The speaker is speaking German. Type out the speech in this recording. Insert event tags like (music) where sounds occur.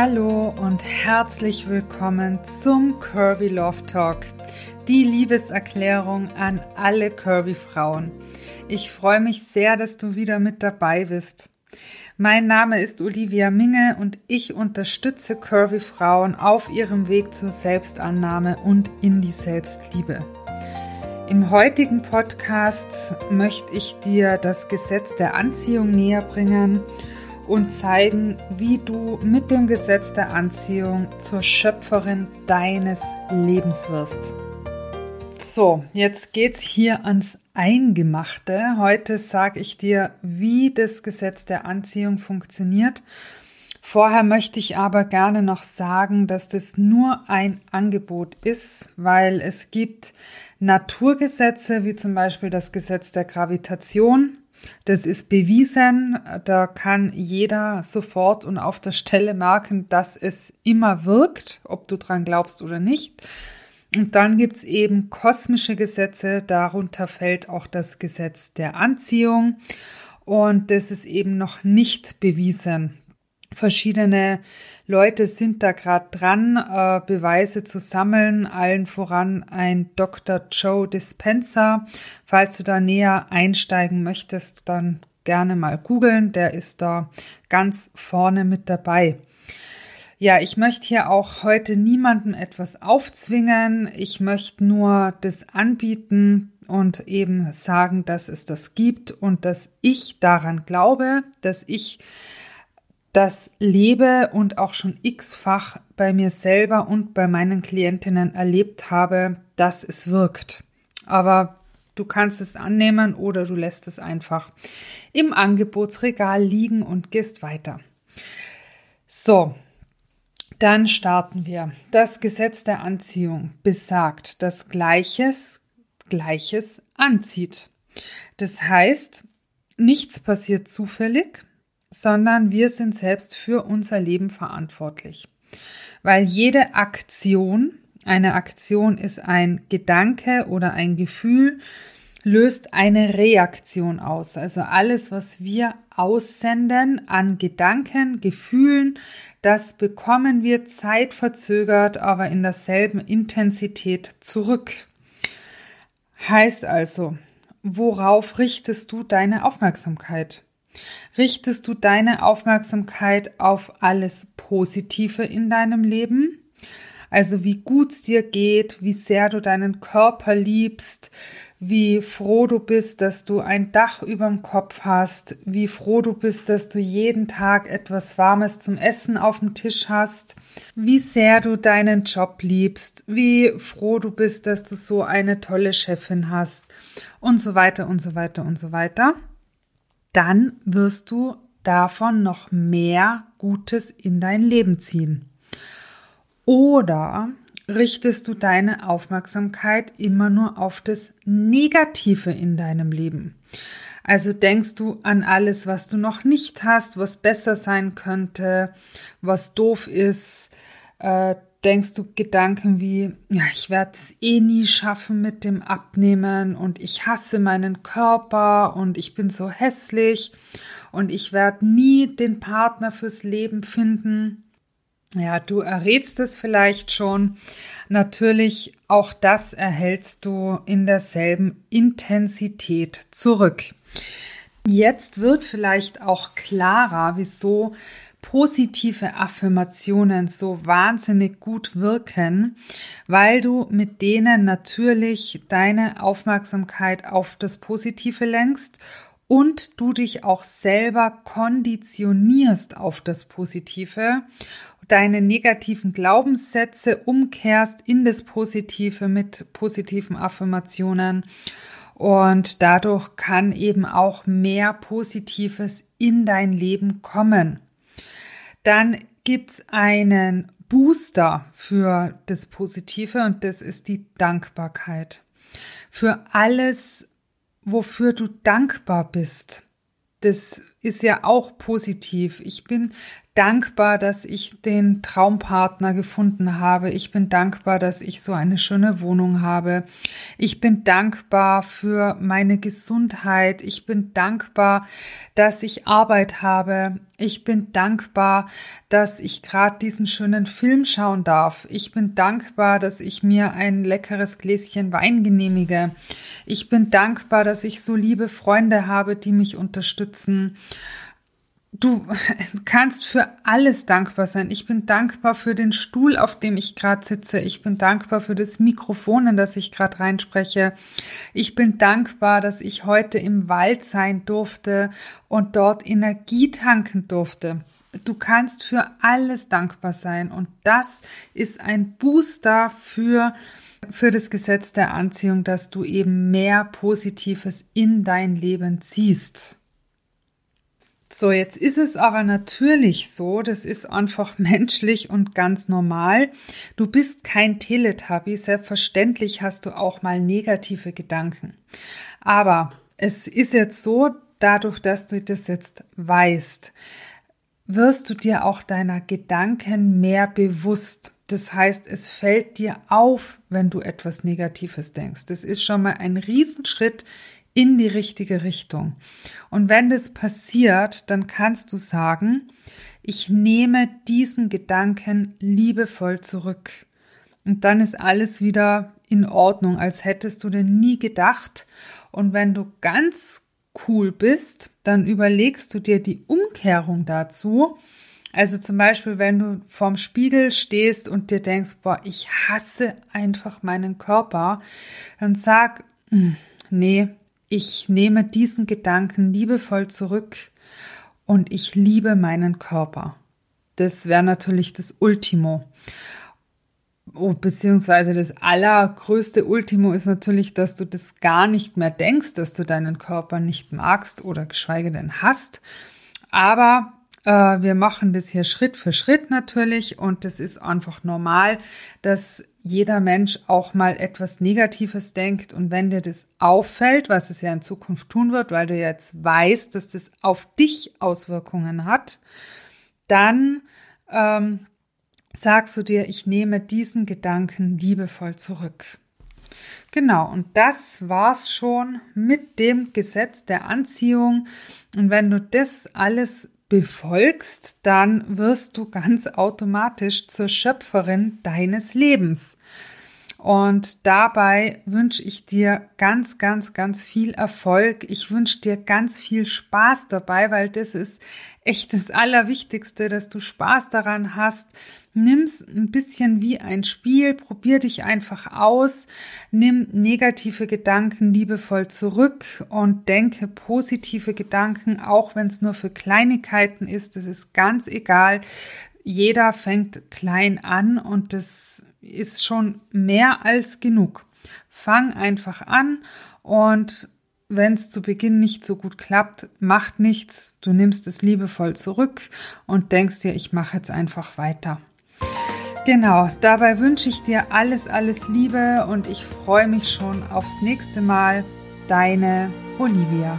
Hallo und herzlich willkommen zum Curvy Love Talk, die Liebeserklärung an alle Curvy Frauen. Ich freue mich sehr, dass du wieder mit dabei bist. Mein Name ist Olivia Minge und ich unterstütze Curvy Frauen auf ihrem Weg zur Selbstannahme und in die Selbstliebe. Im heutigen Podcast möchte ich dir das Gesetz der Anziehung näher bringen und zeigen, wie du mit dem Gesetz der Anziehung zur Schöpferin deines Lebens wirst. So, jetzt geht's hier ans Eingemachte. Heute sage ich dir, wie das Gesetz der Anziehung funktioniert. Vorher möchte ich aber gerne noch sagen, dass das nur ein Angebot ist, weil es gibt Naturgesetze, wie zum Beispiel das Gesetz der Gravitation. Das ist bewiesen. Da kann jeder sofort und auf der Stelle merken, dass es immer wirkt, ob du dran glaubst oder nicht. Und dann gibt's eben kosmische Gesetze. Darunter fällt auch das Gesetz der Anziehung. Und das ist eben noch nicht bewiesen. Verschiedene Leute sind da gerade dran, äh, Beweise zu sammeln, allen voran ein Dr. Joe Dispenza. Falls du da näher einsteigen möchtest, dann gerne mal googeln, der ist da ganz vorne mit dabei. Ja, ich möchte hier auch heute niemandem etwas aufzwingen. Ich möchte nur das anbieten und eben sagen, dass es das gibt und dass ich daran glaube, dass ich das lebe und auch schon x-fach bei mir selber und bei meinen Klientinnen erlebt habe, dass es wirkt. Aber du kannst es annehmen oder du lässt es einfach im Angebotsregal liegen und gehst weiter. So, dann starten wir. Das Gesetz der Anziehung besagt, dass Gleiches Gleiches anzieht. Das heißt, nichts passiert zufällig, sondern wir sind selbst für unser Leben verantwortlich. Weil jede Aktion, eine Aktion ist ein Gedanke oder ein Gefühl, löst eine Reaktion aus. Also alles, was wir aussenden an Gedanken, Gefühlen, das bekommen wir zeitverzögert, aber in derselben Intensität zurück. Heißt also, worauf richtest du deine Aufmerksamkeit? Richtest du deine Aufmerksamkeit auf alles Positive in deinem Leben? Also wie gut es dir geht, wie sehr du deinen Körper liebst, wie froh du bist, dass du ein Dach überm Kopf hast, wie froh du bist, dass du jeden Tag etwas Warmes zum Essen auf dem Tisch hast, wie sehr du deinen Job liebst, wie froh du bist, dass du so eine tolle Chefin hast und so weiter und so weiter und so weiter dann wirst du davon noch mehr Gutes in dein Leben ziehen. Oder richtest du deine Aufmerksamkeit immer nur auf das Negative in deinem Leben? Also denkst du an alles, was du noch nicht hast, was besser sein könnte, was doof ist, äh, denkst du Gedanken wie, ja, ich werde es eh nie schaffen mit dem Abnehmen und ich hasse meinen Körper und ich bin so hässlich und ich werde nie den Partner fürs Leben finden. Ja, du errätst es vielleicht schon. Natürlich, auch das erhältst du in derselben Intensität zurück. Jetzt wird vielleicht auch klarer, wieso positive Affirmationen so wahnsinnig gut wirken, weil du mit denen natürlich deine Aufmerksamkeit auf das Positive lenkst und du dich auch selber konditionierst auf das Positive, deine negativen Glaubenssätze umkehrst in das Positive mit positiven Affirmationen und dadurch kann eben auch mehr Positives in dein Leben kommen. Dann gibt's einen Booster für das Positive und das ist die Dankbarkeit. Für alles, wofür du dankbar bist. Das ist ja auch positiv. Ich bin dankbar, dass ich den Traumpartner gefunden habe. Ich bin dankbar, dass ich so eine schöne Wohnung habe. Ich bin dankbar für meine Gesundheit. Ich bin dankbar, dass ich Arbeit habe. Ich bin dankbar, dass ich gerade diesen schönen Film schauen darf. Ich bin dankbar, dass ich mir ein leckeres Gläschen Wein genehmige. Ich bin dankbar, dass ich so liebe Freunde habe, die mich unterstützen. Du kannst für alles dankbar sein. Ich bin dankbar für den Stuhl, auf dem ich gerade sitze. Ich bin dankbar für das Mikrofon, in das ich gerade reinspreche. Ich bin dankbar, dass ich heute im Wald sein durfte und dort Energie tanken durfte. Du kannst für alles dankbar sein und das ist ein Booster für für das Gesetz der Anziehung, dass du eben mehr Positives in dein Leben ziehst. So, jetzt ist es aber natürlich so, das ist einfach (laughs) menschlich und ganz normal. Du bist kein Teletubby, selbstverständlich hast du auch mal negative Gedanken. Aber es ist jetzt so, dadurch, dass du das jetzt weißt, wirst du dir auch deiner Gedanken mehr bewusst. Das heißt, es fällt dir auf, wenn du etwas Negatives denkst. Das ist schon mal ein Riesenschritt in die richtige Richtung. Und wenn das passiert, dann kannst du sagen, ich nehme diesen Gedanken liebevoll zurück. Und dann ist alles wieder in Ordnung, als hättest du denn nie gedacht. Und wenn du ganz cool bist, dann überlegst du dir die Umkehrung dazu. Also zum Beispiel, wenn du vorm Spiegel stehst und dir denkst, boah, ich hasse einfach meinen Körper, dann sag, hm, nee, ich nehme diesen Gedanken liebevoll zurück und ich liebe meinen Körper. Das wäre natürlich das Ultimo. Oh, beziehungsweise das allergrößte Ultimo ist natürlich, dass du das gar nicht mehr denkst, dass du deinen Körper nicht magst oder geschweige denn hast. Aber wir machen das hier Schritt für Schritt natürlich und das ist einfach normal, dass jeder Mensch auch mal etwas Negatives denkt und wenn dir das auffällt, was es ja in Zukunft tun wird, weil du jetzt weißt, dass das auf dich Auswirkungen hat, dann ähm, sagst du dir, ich nehme diesen Gedanken liebevoll zurück. Genau, und das war's schon mit dem Gesetz der Anziehung. Und wenn du das alles befolgst, dann wirst du ganz automatisch zur Schöpferin deines Lebens. Und dabei wünsche ich dir ganz, ganz, ganz viel Erfolg. Ich wünsche dir ganz viel Spaß dabei, weil das ist echt das Allerwichtigste, dass du Spaß daran hast. Nimm's ein bisschen wie ein Spiel, probier dich einfach aus, nimm negative Gedanken liebevoll zurück und denke positive Gedanken, auch wenn es nur für Kleinigkeiten ist. Das ist ganz egal. Jeder fängt klein an und das ist schon mehr als genug. Fang einfach an und wenn es zu Beginn nicht so gut klappt, macht nichts. Du nimmst es liebevoll zurück und denkst dir, ich mache jetzt einfach weiter. Genau, dabei wünsche ich dir alles, alles Liebe und ich freue mich schon aufs nächste Mal. Deine Olivia.